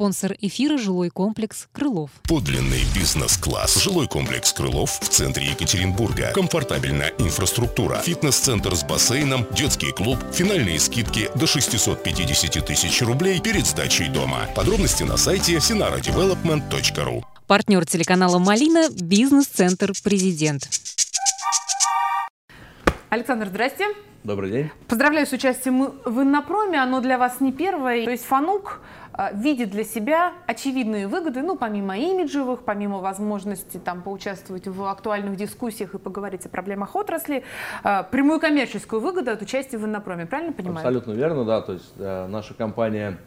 Спонсор эфира «Жилой комплекс Крылов». Подлинный бизнес-класс. Жилой комплекс Крылов в центре Екатеринбурга. Комфортабельная инфраструктура. Фитнес-центр с бассейном, детский клуб, финальные скидки до 650 тысяч рублей перед сдачей дома. Подробности на сайте sinaradevelopment.ru Партнер телеканала «Малина» – бизнес-центр «Президент». Александр, здрасте. Добрый день. Поздравляю с участием в Иннопроме. Оно для вас не первое. То есть Фанук видит для себя очевидные выгоды, ну, помимо имиджевых, помимо возможности там поучаствовать в актуальных дискуссиях и поговорить о проблемах отрасли, а, прямую коммерческую выгоду от участия в Иннопроме. Правильно понимаю? Абсолютно верно, да. То есть э, наша компания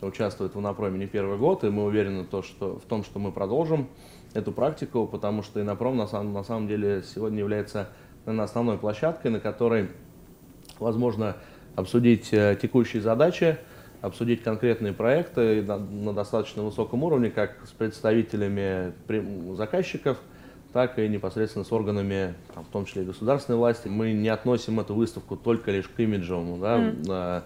участвует в Иннопроме не первый год, и мы уверены то, что, в том, что мы продолжим эту практику, потому что Иннопром на самом, на самом деле сегодня является наверное, основной площадкой, на которой возможно обсудить э, текущие задачи, обсудить конкретные проекты на, на достаточно высоком уровне, как с представителями заказчиков, так и непосредственно с органами, там, в том числе и государственной власти. Мы не относим эту выставку только лишь к имиджевому да, mm.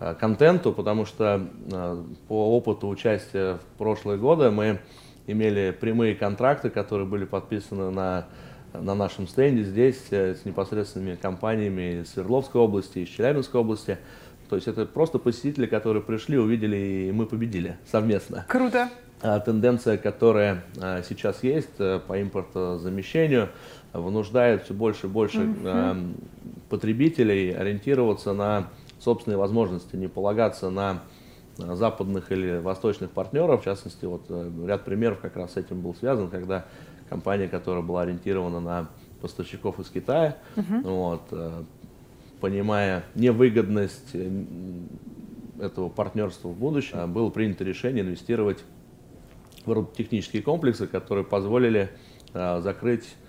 э, контенту, потому что э, по опыту участия в прошлые годы мы имели прямые контракты, которые были подписаны на на нашем стенде здесь э, с непосредственными компаниями из Свердловской области, из Челябинской области. То есть это просто посетители, которые пришли, увидели, и мы победили совместно. Круто. А тенденция, которая а, сейчас есть э, по импортозамещению, вынуждает все больше и больше mm-hmm. потребителей ориентироваться на собственные возможности, не полагаться на западных или восточных партнеров. В частности, вот э, ряд примеров как раз с этим был связан, когда компания, которая была ориентирована на поставщиков из Китая, uh-huh. вот, э, понимая невыгодность э, этого партнерства в будущем, э, было принято решение инвестировать в технические комплексы, которые позволили закрыть Э,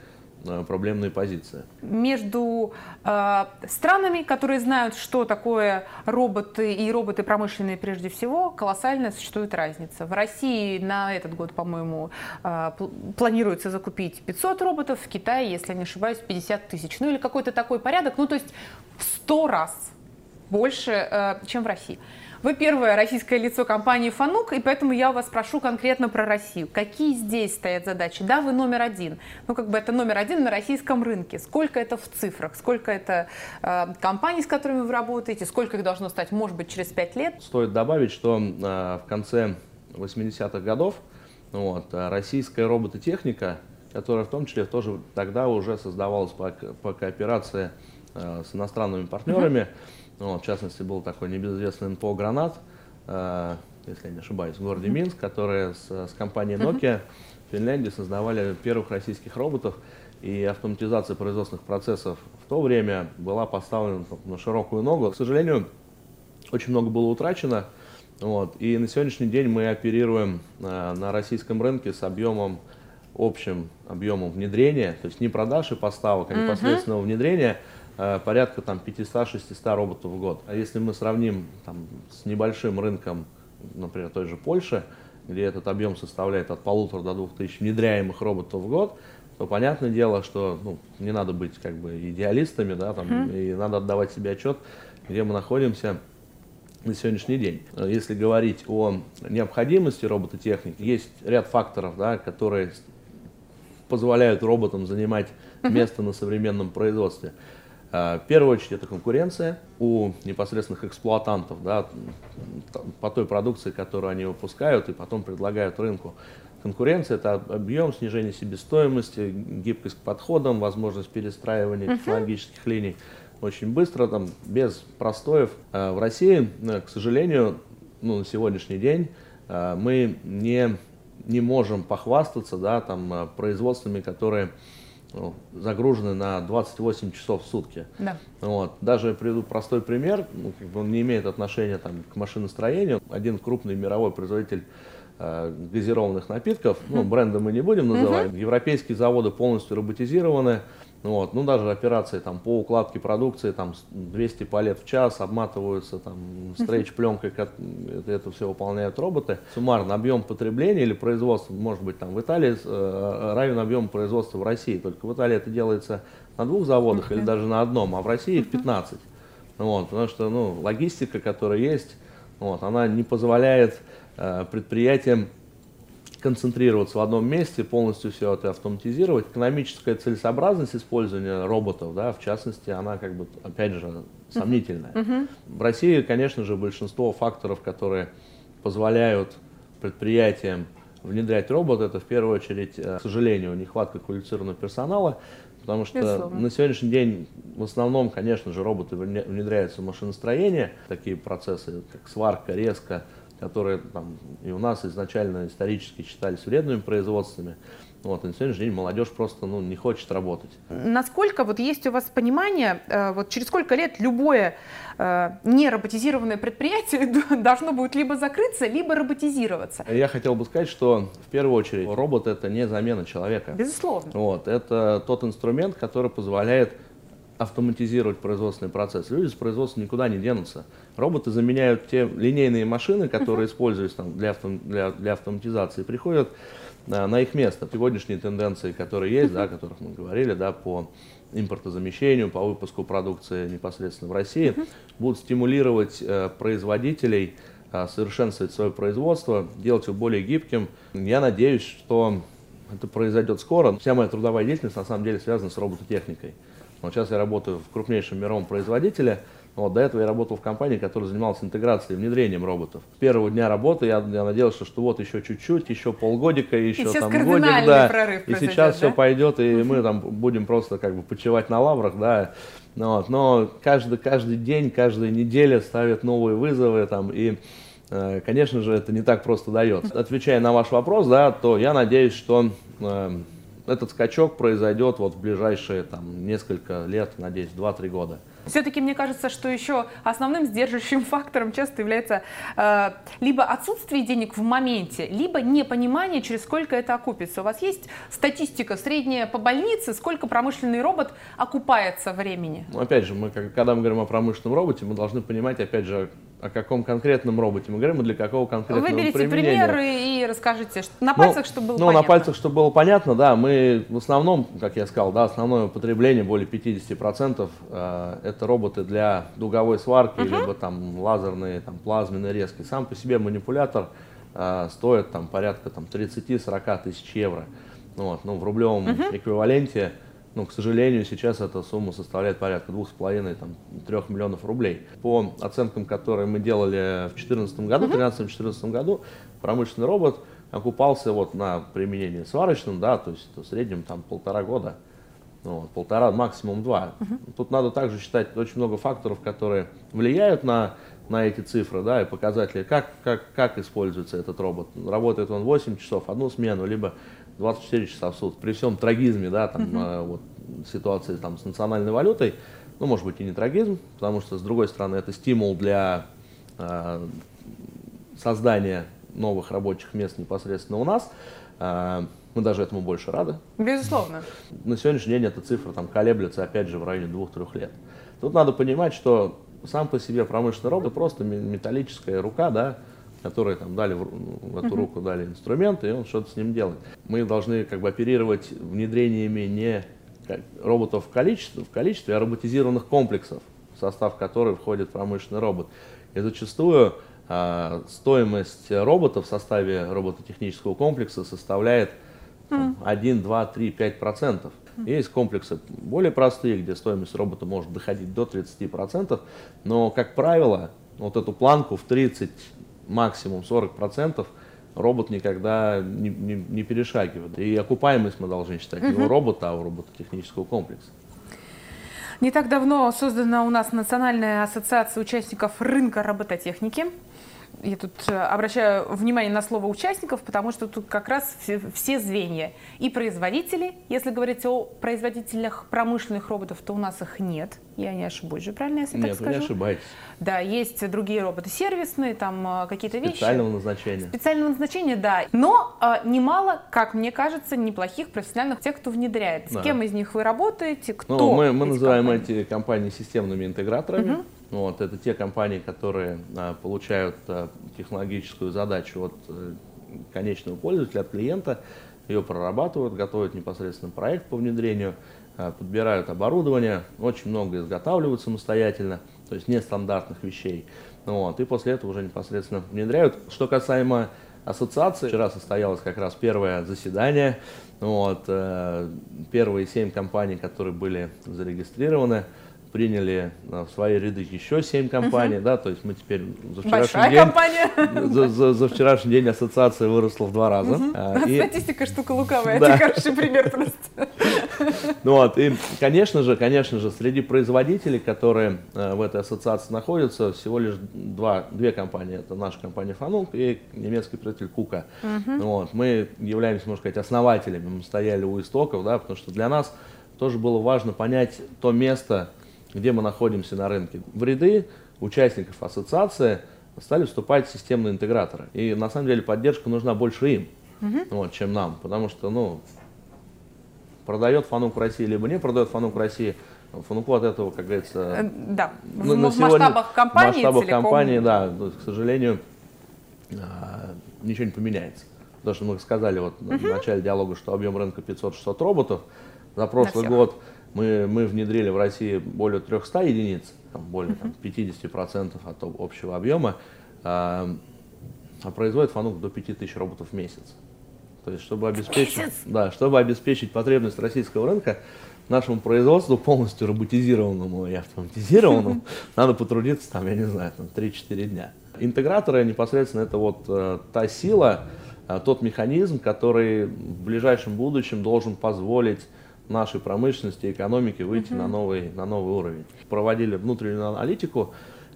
проблемные позиции. Между э, странами, которые знают, что такое роботы и роботы промышленные прежде всего, колоссальная существует разница. В России на этот год, по-моему, э, планируется закупить 500 роботов, в Китае, если не ошибаюсь, 50 тысяч. Ну или какой-то такой порядок, ну то есть в 100 раз больше, э, чем в России. Вы первое российское лицо компании «Фанук», и поэтому я вас прошу конкретно про Россию. Какие здесь стоят задачи? Да, вы номер один. Ну, как бы это номер один на российском рынке. Сколько это в цифрах? Сколько это э, компаний, с которыми вы работаете? Сколько их должно стать, может быть, через пять лет? Стоит добавить, что э, в конце 80-х годов вот, э, российская робототехника, которая в том числе тоже тогда уже создавалась по, по кооперации э, с иностранными партнерами, uh-huh ну, в частности, был такой небезызвестный НПО «Гранат», э, если я не ошибаюсь, в городе Минск, которые с, с компанией Nokia в Финляндии создавали первых российских роботов. И автоматизация производственных процессов в то время была поставлена на широкую ногу. К сожалению, очень много было утрачено. Вот. И на сегодняшний день мы оперируем э, на российском рынке с объемом, общим объемом внедрения, то есть не продаж и поставок, а непосредственного внедрения – порядка там 500-600 роботов в год. А если мы сравним там, с небольшим рынком, например, той же Польши, где этот объем составляет от полутора до двух тысяч внедряемых роботов в год, то понятное дело, что ну, не надо быть как бы идеалистами, да, там, mm-hmm. и надо отдавать себе отчет, где мы находимся на сегодняшний день. Если говорить о необходимости робототехники, есть ряд факторов, да, которые позволяют роботам занимать место mm-hmm. на современном производстве. А, в первую очередь это конкуренция у непосредственных эксплуатантов да, по той продукции, которую они выпускают и потом предлагают рынку. Конкуренция – это объем, снижение себестоимости, гибкость к подходам, возможность перестраивания uh-huh. технологических линий очень быстро, там, без простоев. А в России, э, к сожалению, ну, на сегодняшний день э, мы не, не можем похвастаться да, там, э, производствами, которые загружены на 28 часов в сутки. Да. Вот. Даже приведу простой пример, ну, как бы он не имеет отношения там, к машиностроению. Один крупный мировой производитель э, газированных напитков, ну, бренда мы не будем называть, угу. европейские заводы полностью роботизированы, вот. Ну, даже операции там, по укладке продукции, там, 200 палет в час, обматываются там, стрейч-пленкой, это, это все выполняют роботы. Суммарно объем потребления или производства, может быть, там, в Италии э, равен объему производства в России. Только в Италии это делается на двух заводах или даже на одном, а в России их 15. Вот, потому что ну, логистика, которая есть, вот, она не позволяет э, предприятиям концентрироваться в одном месте, полностью все это автоматизировать. Экономическая целесообразность использования роботов, да, в частности, она как бы, опять же, сомнительная. Uh-huh. В России, конечно же, большинство факторов, которые позволяют предприятиям внедрять робот, это в первую очередь, э, к сожалению, нехватка квалифицированного персонала, потому что Безусловно. на сегодняшний день в основном, конечно же, роботы внедряются в машиностроение, такие процессы, как сварка, резка, которые там, и у нас изначально исторически считались вредными производствами. Вот, и на сегодняшний день молодежь просто ну, не хочет работать. Насколько вот есть у вас понимание, э, вот через сколько лет любое э, нероботизированное предприятие должно будет либо закрыться, либо роботизироваться? Я хотел бы сказать, что в первую очередь робот это не замена человека. Безусловно. Вот, это тот инструмент, который позволяет автоматизировать производственный процесс. Люди с производства никуда не денутся. Роботы заменяют те линейные машины, которые используются там, для, авто, для, для автоматизации, приходят а, на их место. Сегодняшние тенденции, которые есть, да, о которых мы говорили, да, по импортозамещению, по выпуску продукции непосредственно в России, будут стимулировать э, производителей э, совершенствовать свое производство, делать его более гибким. Я надеюсь, что это произойдет скоро. Вся моя трудовая деятельность на самом деле связана с робототехникой. Вот сейчас я работаю в крупнейшем мировом производителе. Вот, до этого я работал в компании, которая занималась интеграцией, внедрением роботов. С первого дня работы я, я надеялся, что вот еще чуть-чуть, еще полгодика, еще и там годик, да. Прорыв и сейчас да? все пойдет, и мы там будем просто как бы почивать на лаврах, да. Ну вот, но каждый, каждый день, каждая неделя ставят новые вызовы там и э, Конечно же, это не так просто дается. Отвечая на ваш вопрос, да, то я надеюсь, что э, этот скачок произойдет вот в ближайшие там, несколько лет, надеюсь, 2-3 года. Все-таки мне кажется, что еще основным сдерживающим фактором часто является э, либо отсутствие денег в моменте, либо непонимание, через сколько это окупится. У вас есть статистика средняя по больнице, сколько промышленный робот окупается времени? Ну, опять же, мы, когда мы говорим о промышленном роботе, мы должны понимать, опять же, о каком конкретном роботе мы говорим и для какого конкретного Выберите применения. примеры и расскажите на ну, пальцах, ну, чтобы было ну, понятно. на пальцах, чтобы было понятно, да, мы в основном, как я сказал, да, основное потребление, более 50%, э, это роботы для дуговой сварки, uh-huh. либо там лазерные, там плазменные резки. Сам по себе манипулятор э, стоит там порядка там 30-40 тысяч евро. Вот, ну, в рублевом uh-huh. эквиваленте ну, к сожалению, сейчас эта сумма составляет порядка 2,5-3 миллионов рублей. По оценкам, которые мы делали в 2014 году, в 2013-2014 году, промышленный робот окупался вот на применении сварочном, да, то есть в среднем там полтора года. Ну, вот, полтора, максимум два. Uh-huh. Тут надо также считать очень много факторов, которые влияют на, на эти цифры, да, и показатели, как, как, как используется этот робот. Работает он 8 часов, одну смену, либо 24 часа в сутки, при всем трагизме, да, там, uh-huh. вот, ситуации там, с национальной валютой, ну, может быть, и не трагизм, потому что, с другой стороны, это стимул для э, создания новых рабочих мест непосредственно у нас. Э, мы даже этому больше рады. Безусловно. На сегодняшний день эта цифра там колеблется, опять же, в районе двух-трех лет. Тут надо понимать, что сам по себе промышленный робот просто металлическая рука, да, которые там дали в, в эту руку дали инструменты, и он что-то с ним делает. Мы должны как бы оперировать внедрениями не роботов в количестве, в количестве, а роботизированных комплексов, в состав которых входит промышленный робот. И зачастую а, стоимость робота в составе робототехнического комплекса составляет там, 1, 2, 3, 5 процентов. Есть комплексы более простые, где стоимость робота может доходить до 30 процентов, но, как правило, вот эту планку в 30 максимум 40% робот никогда не, не, не перешагивает. И окупаемость мы должны считать не у робота, а у робототехнического комплекса. Не так давно создана у нас Национальная ассоциация участников рынка робототехники я тут э, обращаю внимание на слово участников, потому что тут как раз все, звенья. И производители, если говорить о производителях промышленных роботов, то у нас их нет. Я не ошибусь же, правильно, если нет, так скажу? Нет, не ошибаетесь. Да, есть другие роботы сервисные, там э, какие-то вещи. Специального назначения. Специального назначения, да. Но э, немало, как мне кажется, неплохих профессиональных тех, кто внедряет. Да. С кем из них вы работаете, кто? Ну, мы, мы называем компаний? эти компании системными интеграторами. Угу. Вот, это те компании, которые а, получают а, технологическую задачу от а, конечного пользователя, от клиента, ее прорабатывают, готовят непосредственно проект по внедрению, а, подбирают оборудование, очень много изготавливают самостоятельно, то есть нестандартных вещей. Вот, и после этого уже непосредственно внедряют. Что касаемо ассоциации, вчера состоялось как раз первое заседание. Вот, э, первые семь компаний, которые были зарегистрированы, приняли в свои ряды еще 7 компаний, угу. да, то есть мы теперь за вчерашний Большая день... компания. За, за, за вчерашний день ассоциация выросла в два раза. Угу. А, и... Статистика штука лукавая, да. это хороший пример просто. Ну вот, и, конечно же, конечно же, среди производителей, которые э, в этой ассоциации находятся, всего лишь два, две компании. Это наша компания Фанук и немецкий производитель Кука. Угу. Вот, мы являемся, можно сказать, основателями, мы стояли у истоков, да, потому что для нас тоже было важно понять то место, где мы находимся на рынке. В ряды участников ассоциации стали вступать системные интеграторы. И на самом деле поддержка нужна больше им, угу. вот, чем нам. Потому что, ну, продает Фанук России, либо не продает Фанук России, Фануку от этого, как говорится, э, да. в, на, в масштабах компании, в масштабах целиком... компании, да, к сожалению, а, ничего не поменяется. Потому что мы сказали вот угу. в начале диалога, что объем рынка 500-600 роботов. За прошлый год мы, мы внедрили в России более 300 единиц, там, более там, 50% от общего объема, а, а производит Фанук до 5000 роботов в месяц. То есть, чтобы обеспечить, да, чтобы обеспечить потребность российского рынка, нашему производству полностью роботизированному и автоматизированному надо потрудиться, там, я не знаю, там, 3-4 дня. Интеграторы непосредственно это вот э, та сила, э, тот механизм, который в ближайшем будущем должен позволить нашей промышленности, экономики выйти uh-huh. на, новый, на новый уровень. Проводили внутреннюю аналитику,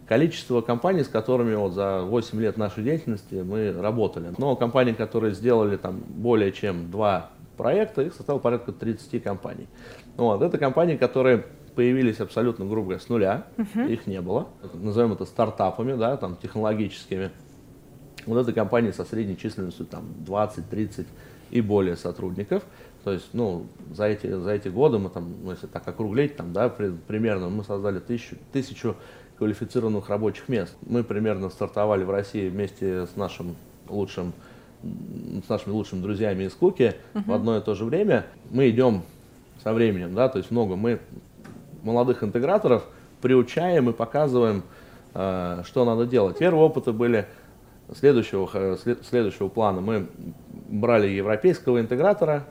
количество компаний, с которыми вот за 8 лет нашей деятельности мы работали. Но компании, которые сделали там более чем два проекта, их составило порядка 30 компаний. Вот. Это компании, которые появились абсолютно, грубо говоря, с нуля, uh-huh. их не было. Назовем это стартапами, да, там, технологическими. Вот это компании со средней численностью там 20-30 и более сотрудников. То есть, ну, за эти, за эти годы мы там, ну, если так округлить, там, да, при, примерно мы создали тысячу, тысячу квалифицированных рабочих мест. Мы примерно стартовали в России вместе с нашим лучшим, с нашими лучшими друзьями из Куки uh-huh. в одно и то же время. Мы идем со временем, да, то есть много. Мы молодых интеграторов приучаем и показываем, э, что надо делать. Первые опыты были следующего, э, следующего плана. Мы брали европейского интегратора,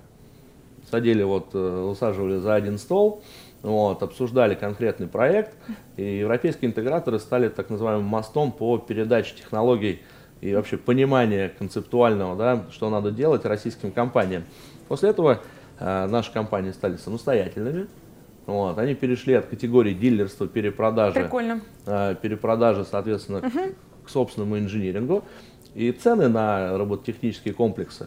садили вот, э, усаживали за один стол, вот, обсуждали конкретный проект, и европейские интеграторы стали так называемым мостом по передаче технологий и вообще понимания концептуального, да, что надо делать российским компаниям. После этого э, наши компании стали самостоятельными, вот, они перешли от категории дилерства, перепродажи, э, перепродажи, соответственно, угу. к, к собственному инжинирингу, и цены на робототехнические комплексы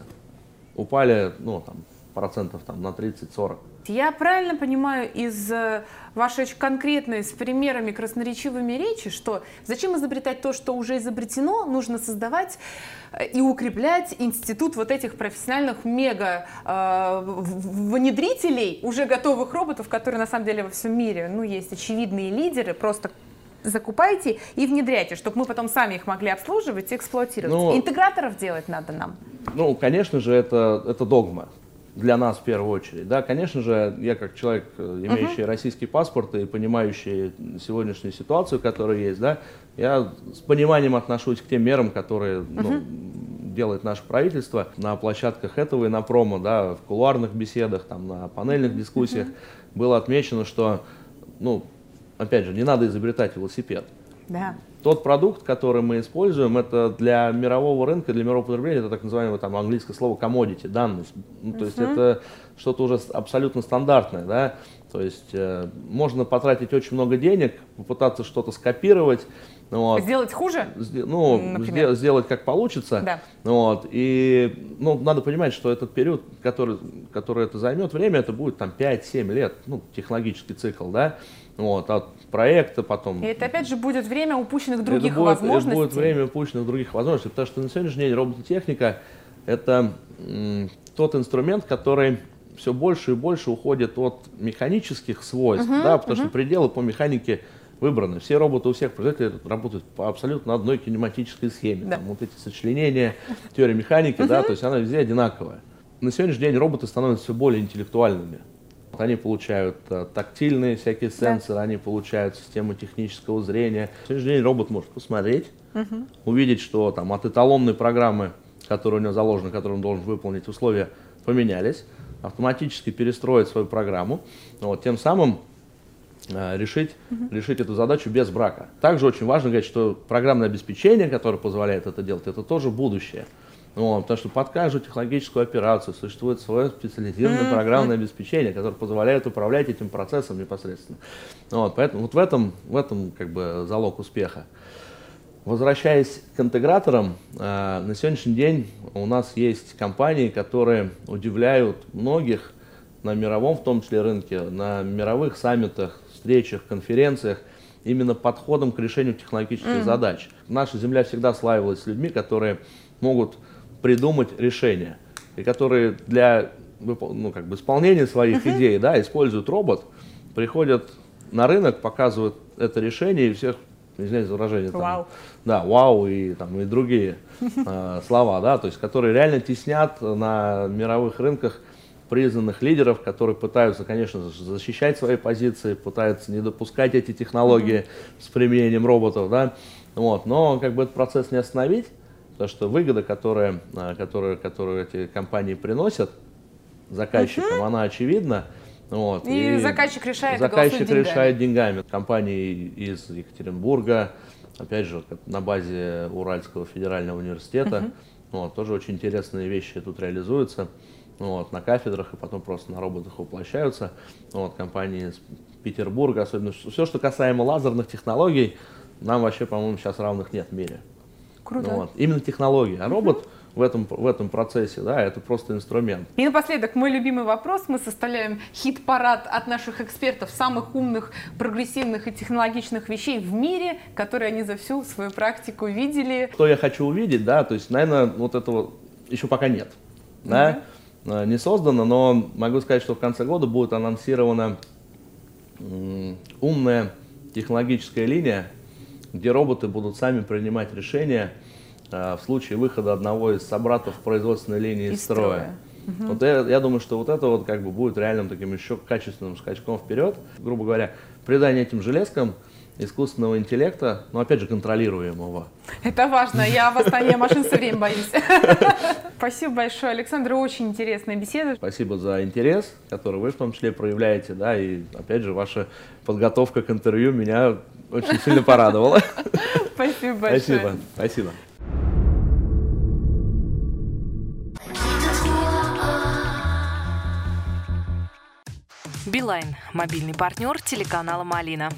упали, ну, там, процентов там, на 30-40. Я правильно понимаю из э, вашей конкретной, с примерами красноречивыми речи, что зачем изобретать то, что уже изобретено, нужно создавать э, и укреплять институт вот этих профессиональных мега э, внедрителей уже готовых роботов, которые на самом деле во всем мире, ну, есть очевидные лидеры, просто закупайте и внедряйте, чтобы мы потом сами их могли обслуживать и эксплуатировать. Ну, Интеграторов делать надо нам. Ну, конечно же, это, это догма для нас в первую очередь. Да, конечно же, я как человек, э, имеющий uh-huh. российский паспорт и понимающий сегодняшнюю ситуацию, которая есть, да, я с пониманием отношусь к тем мерам, которые uh-huh. ну, делает наше правительство на площадках этого и на промо, да, в кулуарных беседах, там, на панельных дискуссиях uh-huh. было отмечено, что, ну, опять же, не надо изобретать велосипед. Да. Тот продукт, который мы используем, это для мирового рынка, для мирового потребления, это так называемое там английское слово commodity, данность. Ну, то есть uh-huh. это что-то уже абсолютно стандартное, да. То есть э, можно потратить очень много денег, попытаться что-то скопировать, вот. Сделать хуже? Ну, например. сделать как получится. Да. Вот. И ну, надо понимать, что этот период, который, который это займет время, это будет там 5-7 лет, ну, технологический цикл, да вот, от проекта потом. И это опять же будет время упущенных других это будет, возможностей. Это будет время упущенных других возможностей, потому что на сегодняшний день робототехника это тот инструмент, который все больше и больше уходит от механических свойств, uh-huh, да, потому uh-huh. что пределы по механике выбраны. Все роботы у всех производителей работают по абсолютно одной кинематической схеме. Да. Там вот эти сочленения, теория механики, да, то есть она везде одинаковая. На сегодняшний день роботы становятся все более интеллектуальными. Они получают э, тактильные всякие сенсоры, да. они получают систему технического зрения. В сегодняшний день робот может посмотреть, угу. увидеть, что там от эталонной программы, которая у него заложена, которую он должен выполнить, условия поменялись, автоматически перестроить свою программу, вот, тем самым решить, угу. решить эту задачу без брака. Также очень важно говорить, что программное обеспечение, которое позволяет это делать, это тоже будущее. Вот, потому что под каждую технологическую операцию существует свое специализированное mm-hmm. программное обеспечение, которое позволяет управлять этим процессом непосредственно. Вот, поэтому вот в этом, в этом как бы залог успеха. Возвращаясь к интеграторам, э, на сегодняшний день у нас есть компании, которые удивляют многих на мировом, в том числе рынке, на мировых саммитах, встречах, конференциях, именно подходом к решению технологических mm-hmm. задач. Наша Земля всегда славилась людьми, которые могут придумать решения, и которые для ну, как бы исполнения своих uh-huh. идей да, используют робот, приходят на рынок, показывают это решение и всех, извиняюсь за выражение, там, вау. да, вау и, там, и другие э, слова, да, то есть которые реально теснят на мировых рынках признанных лидеров, которые пытаются, конечно, защищать свои позиции, пытаются не допускать эти технологии с применением роботов, да, вот, но как бы этот процесс не остановить, Потому что выгода, которая, а, которая, которую эти компании приносят заказчикам, угу. она очевидна. Вот, и, и заказчик решает, заказчик решает деньгами. Компании из Екатеринбурга, опять же, на базе Уральского федерального университета, угу. вот, тоже очень интересные вещи тут реализуются. Вот, на кафедрах и потом просто на роботах воплощаются. Вот, компании из Петербурга, особенно все, что касаемо лазерных технологий, нам вообще, по-моему, сейчас равных нет в мире. Круто. Вот. Именно технология. А робот в этом, в этом процессе, да, это просто инструмент. И напоследок, мой любимый вопрос. Мы составляем хит-парад от наших экспертов самых умных, прогрессивных и технологичных вещей в мире, которые они за всю свою практику видели. Что я хочу увидеть, да, то есть, наверное, вот этого еще пока нет, да, угу. Не создано, но могу сказать, что в конце года будет анонсирована умная технологическая линия, где роботы будут сами принимать решения а, в случае выхода одного из собратов производственной линии из строя. Угу. Вот я, я думаю, что вот это вот как бы будет реальным таким еще качественным скачком вперед. Грубо говоря, придание этим железкам искусственного интеллекта, но опять же контролируемого. Это важно. Я восстание машин все время боюсь. Спасибо большое, Александр. Очень интересная беседа. Спасибо за интерес, который вы в том числе проявляете, да, и опять же ваша подготовка к интервью меня очень сильно порадовала. Спасибо большое. Спасибо. Спасибо. Билайн. Мобильный партнер телеканала «Малина».